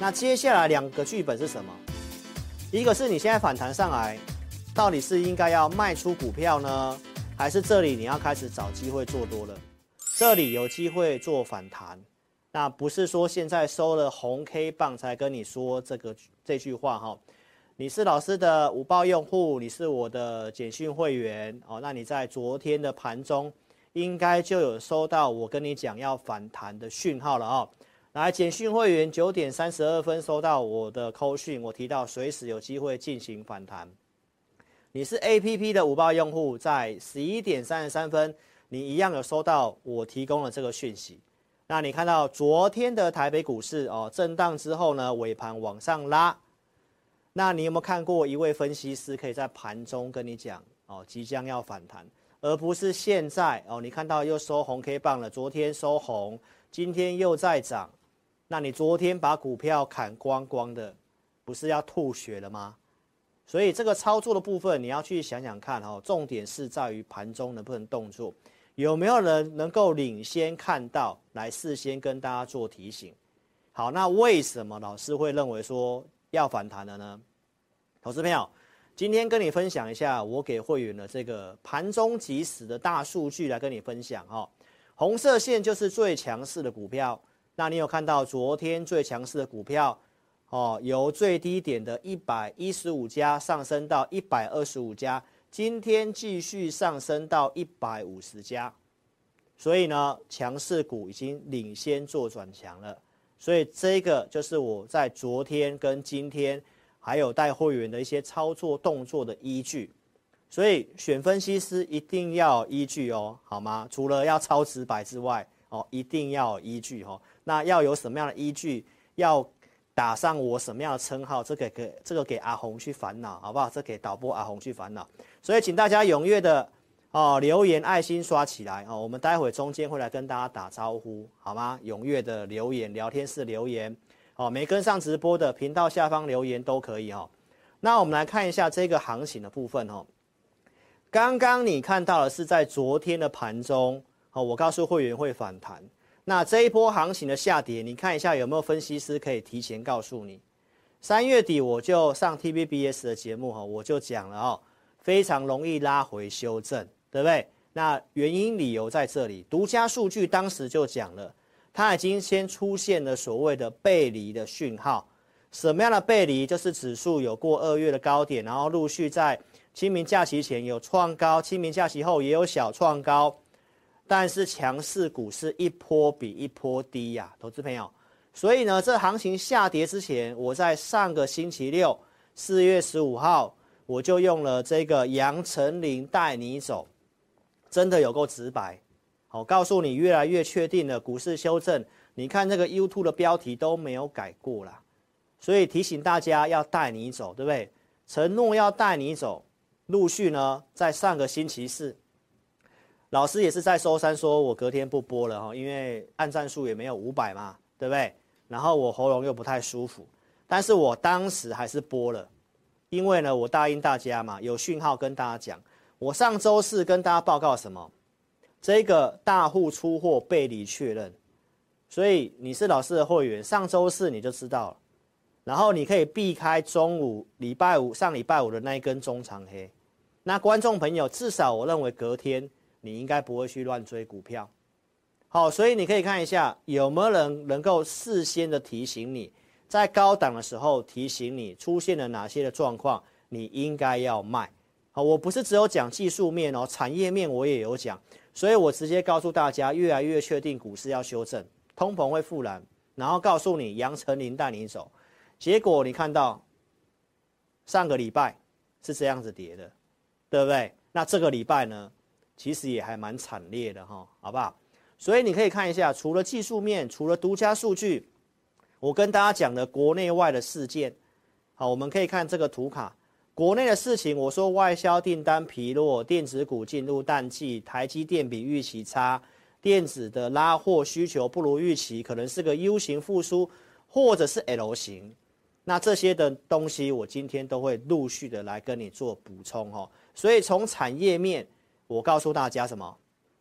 那接下来两个剧本是什么？一个是你现在反弹上来，到底是应该要卖出股票呢，还是这里你要开始找机会做多了？这里有机会做反弹，那不是说现在收了红 K 棒才跟你说这个这句话哈。你是老师的午报用户，你是我的简讯会员哦，那你在昨天的盘中应该就有收到我跟你讲要反弹的讯号了哦。来，简讯会员九点三十二分收到我的扣讯，我提到随时有机会进行反弹。你是 APP 的五报用户，在十一点三十三分，你一样有收到我提供的这个讯息。那你看到昨天的台北股市哦，震荡之后呢，尾盘往上拉。那你有没有看过一位分析师可以在盘中跟你讲哦，即将要反弹，而不是现在哦？你看到又收红 K 棒了，昨天收红，今天又在涨，那你昨天把股票砍光光的，不是要吐血了吗？所以这个操作的部分你要去想想看哦，重点是在于盘中能不能动作，有没有人能够领先看到，来事先跟大家做提醒。好，那为什么老师会认为说要反弹了呢？投资朋友，今天跟你分享一下我给会员的这个盘中即时的大数据来跟你分享哈。红色线就是最强势的股票，那你有看到昨天最强势的股票哦，由最低点的一百一十五家上升到一百二十五家，今天继续上升到一百五十家，所以呢，强势股已经领先做转强了，所以这个就是我在昨天跟今天。还有带会员的一些操作动作的依据，所以选分析师一定要依据哦，好吗？除了要超直白之外，哦，一定要依据哦。那要有什么样的依据？要打上我什么样的称号？这个给这个给阿红去烦恼，好不好？这给导播阿红去烦恼。所以请大家踊跃的哦留言爱心刷起来哦。我们待会中间会来跟大家打招呼，好吗？踊跃的留言，聊天室留言。哦，没跟上直播的频道下方留言都可以哦。那我们来看一下这个行情的部分哦。刚刚你看到的是在昨天的盘中，哦，我告诉会员会反弹。那这一波行情的下跌，你看一下有没有分析师可以提前告诉你？三月底我就上 TVBS 的节目哈，我就讲了哦，非常容易拉回修正，对不对？那原因理由在这里，独家数据当时就讲了。它已经先出现了所谓的背离的讯号，什么样的背离？就是指数有过二月的高点，然后陆续在清明假期前有创高，清明假期后也有小创高，但是强势股是一波比一波低呀，投资朋友。所以呢，这行情下跌之前，我在上个星期六四月十五号，我就用了这个杨丞琳带你走，真的有够直白。好，告诉你越来越确定了股市修正。你看这个 YouTube 的标题都没有改过啦，所以提醒大家要带你走，对不对？承诺要带你走。陆续呢，在上个星期四，老师也是在周三说，我隔天不播了哈，因为按战数也没有五百嘛，对不对？然后我喉咙又不太舒服，但是我当时还是播了，因为呢，我答应大家嘛，有讯号跟大家讲。我上周四跟大家报告什么？这个大户出货背离确认，所以你是老师的会员，上周四你就知道了，然后你可以避开中午礼拜五上礼拜五的那一根中长黑。那观众朋友，至少我认为隔天你应该不会去乱追股票。好，所以你可以看一下有没有人能够事先的提醒你，在高档的时候提醒你出现了哪些的状况，你应该要卖。好，我不是只有讲技术面哦，产业面我也有讲。所以我直接告诉大家，越来越确定股市要修正，通膨会复燃，然后告诉你杨丞琳带你走，结果你看到上个礼拜是这样子跌的，对不对？那这个礼拜呢，其实也还蛮惨烈的哈，好不好？所以你可以看一下，除了技术面，除了独家数据，我跟大家讲的国内外的事件，好，我们可以看这个图卡。国内的事情，我说外销订单疲弱，电子股进入淡季，台积电比预期差，电子的拉货需求不如预期，可能是个 U 型复苏，或者是 L 型。那这些的东西，我今天都会陆续的来跟你做补充哦。所以从产业面，我告诉大家什么？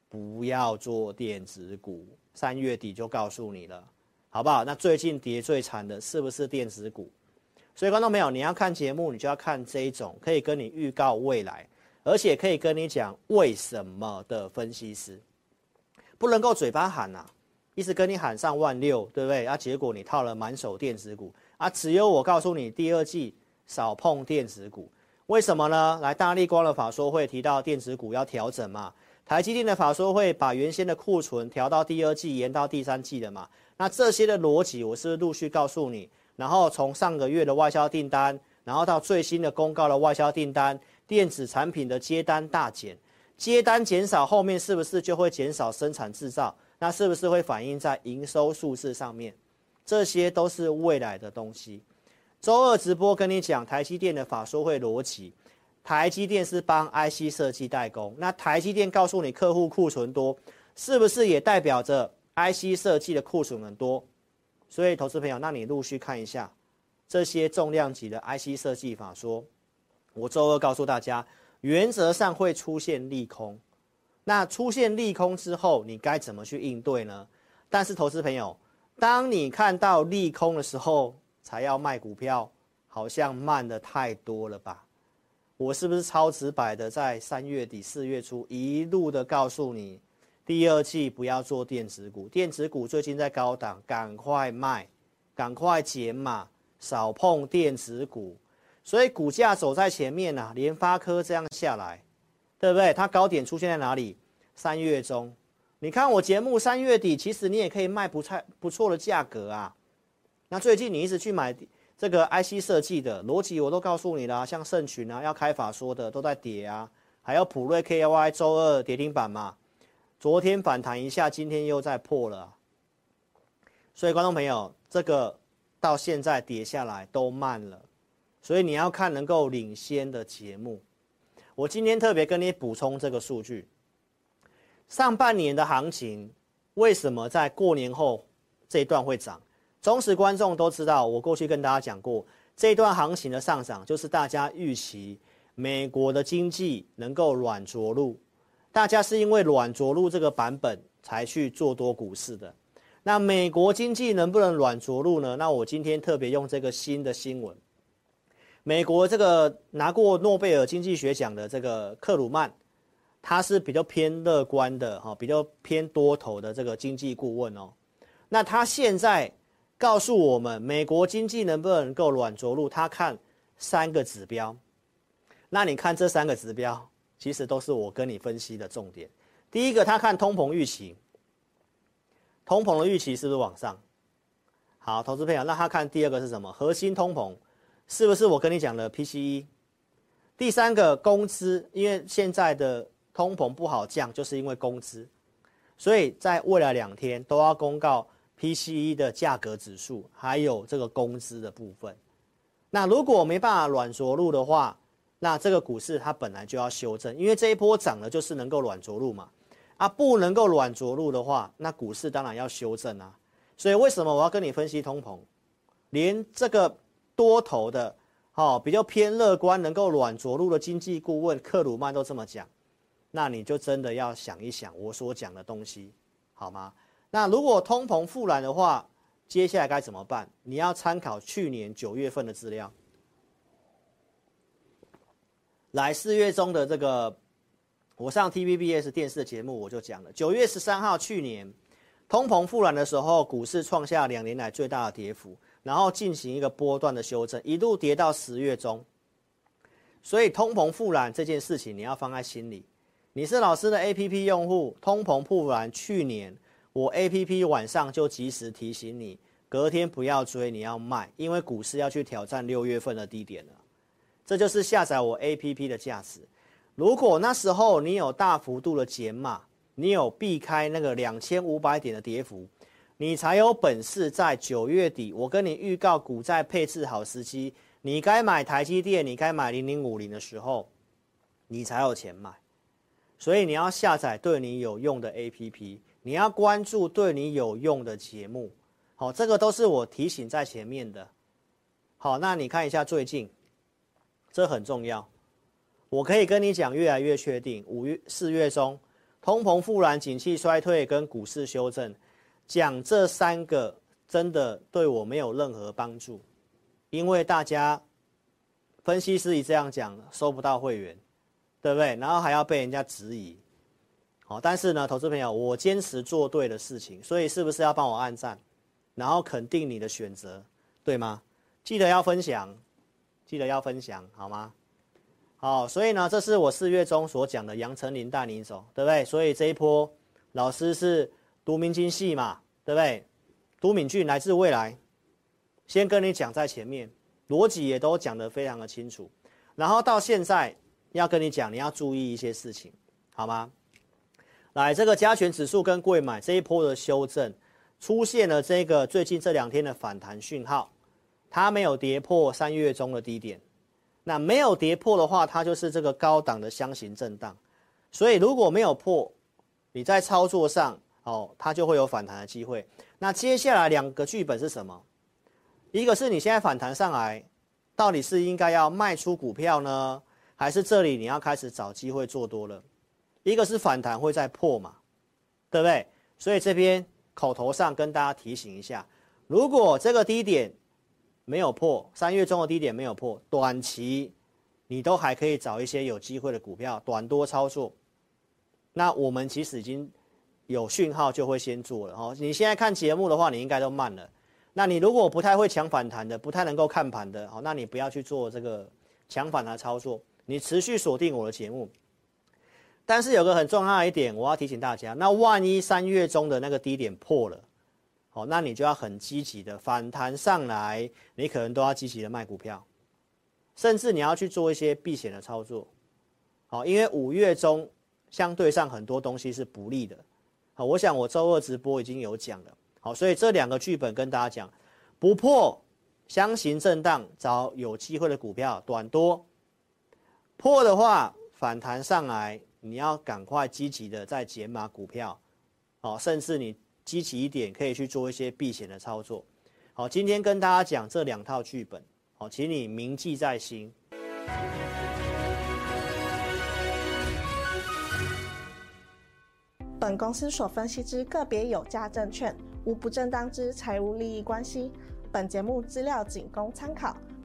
不要做电子股，三月底就告诉你了。好不好？那最近跌最惨的是不是电子股？所以观众朋友，你要看节目，你就要看这一种可以跟你预告未来，而且可以跟你讲为什么的分析师，不能够嘴巴喊呐、啊，一直跟你喊上万六，对不对？啊，结果你套了满手电子股啊，只有我告诉你，第二季少碰电子股，为什么呢？来，大立光的法说会提到电子股要调整嘛，台积电的法说会把原先的库存调到第二季延到第三季的嘛，那这些的逻辑我是不是陆续告诉你？然后从上个月的外销订单，然后到最新的公告的外销订单，电子产品的接单大减，接单减少，后面是不是就会减少生产制造？那是不是会反映在营收数字上面？这些都是未来的东西。周二直播跟你讲台积电的法说会逻辑，台积电是帮 IC 设计代工，那台积电告诉你客户库存多，是不是也代表着 IC 设计的库存很多？所以，投资朋友，那你陆续看一下这些重量级的 IC 设计法说。我周二告诉大家，原则上会出现利空。那出现利空之后，你该怎么去应对呢？但是，投资朋友，当你看到利空的时候，才要卖股票，好像慢得太多了吧？我是不是超直白的，在三月底四月初一路的告诉你？第二季不要做电子股，电子股最近在高档，赶快卖，赶快减码，少碰电子股。所以股价走在前面呐，联发科这样下来，对不对？它高点出现在哪里？三月中，你看我节目三月底，其实你也可以卖不太不错的价格啊。那最近你一直去买这个 IC 设计的逻辑，我都告诉你了，像盛群啊，要开法说的都在跌啊，还有普瑞 KY 周二跌停板嘛。昨天反弹一下，今天又在破了，所以观众朋友，这个到现在跌下来都慢了，所以你要看能够领先的节目。我今天特别跟你补充这个数据，上半年的行情为什么在过年后这一段会涨？忠实观众都知道，我过去跟大家讲过，这段行情的上涨就是大家预期美国的经济能够软着陆。大家是因为软着陆这个版本才去做多股市的，那美国经济能不能软着陆呢？那我今天特别用这个新的新闻，美国这个拿过诺贝尔经济学奖的这个克鲁曼，他是比较偏乐观的哈，比较偏多头的这个经济顾问哦。那他现在告诉我们，美国经济能不能够软着陆？他看三个指标，那你看这三个指标。其实都是我跟你分析的重点。第一个，他看通膨预期，通膨的预期是不是往上？好，投资朋友，那他看第二个是什么？核心通膨是不是我跟你讲的 PCE？第三个，工资，因为现在的通膨不好降，就是因为工资，所以在未来两天都要公告 PCE 的价格指数，还有这个工资的部分。那如果没办法软着陆的话，那这个股市它本来就要修正，因为这一波涨了就是能够软着陆嘛，啊，不能够软着陆的话，那股市当然要修正啊。所以为什么我要跟你分析通膨？连这个多头的，哦，比较偏乐观，能够软着陆的经济顾问克鲁曼都这么讲，那你就真的要想一想我所讲的东西，好吗？那如果通膨复燃的话，接下来该怎么办？你要参考去年九月份的资料。来四月中的这个，我上 TVBS 电视的节目我就讲了，九月十三号去年通膨复燃的时候，股市创下两年来最大的跌幅，然后进行一个波段的修正，一度跌到十月中。所以通膨复燃这件事情你要放在心里。你是老师的 APP 用户，通膨复燃，去年我 APP 晚上就及时提醒你，隔天不要追，你要卖，因为股市要去挑战六月份的低点了。这就是下载我 APP 的价值。如果那时候你有大幅度的减码，你有避开那个两千五百点的跌幅，你才有本事在九月底，我跟你预告股债配置好时机，你该买台积电，你该买零零五零的时候，你才有钱买。所以你要下载对你有用的 APP，你要关注对你有用的节目。好，这个都是我提醒在前面的。好，那你看一下最近。这很重要，我可以跟你讲，越来越确定。五月、四月中，通膨复燃、景气衰退跟股市修正，讲这三个真的对我没有任何帮助，因为大家分析师一这样讲，收不到会员，对不对？然后还要被人家质疑。好，但是呢，投资朋友，我坚持做对的事情，所以是不是要帮我按赞，然后肯定你的选择，对吗？记得要分享，记得要分享，好吗？好，所以呢，这是我四月中所讲的杨丞琳带你走，对不对？所以这一波老师是读明经系嘛，对不对？读敏俊来自未来，先跟你讲在前面，逻辑也都讲得非常的清楚，然后到现在要跟你讲，你要注意一些事情，好吗？来，这个加权指数跟贵买这一波的修正，出现了这个最近这两天的反弹讯号，它没有跌破三月中的低点，那没有跌破的话，它就是这个高档的箱型震荡，所以如果没有破，你在操作上哦，它就会有反弹的机会。那接下来两个剧本是什么？一个是你现在反弹上来，到底是应该要卖出股票呢，还是这里你要开始找机会做多了？一个是反弹会再破嘛，对不对？所以这边口头上跟大家提醒一下，如果这个低点没有破，三月中的低点没有破，短期你都还可以找一些有机会的股票短多操作。那我们其实已经有讯号就会先做了哦。你现在看节目的话，你应该都慢了。那你如果不太会抢反弹的，不太能够看盘的，好，那你不要去做这个抢反弹操作，你持续锁定我的节目。但是有个很重要的一点，我要提醒大家，那万一三月中的那个低点破了，好，那你就要很积极的反弹上来，你可能都要积极的卖股票，甚至你要去做一些避险的操作，好，因为五月中相对上很多东西是不利的，好，我想我周二直播已经有讲了，好，所以这两个剧本跟大家讲，不破箱型震荡找有机会的股票短多，破的话反弹上来。你要赶快积极的在减码股票，好，甚至你积极一点，可以去做一些避险的操作。好，今天跟大家讲这两套剧本，好，请你铭记在心。本公司所分析之个别有价证券，无不正当之财务利益关系。本节目资料仅供参考。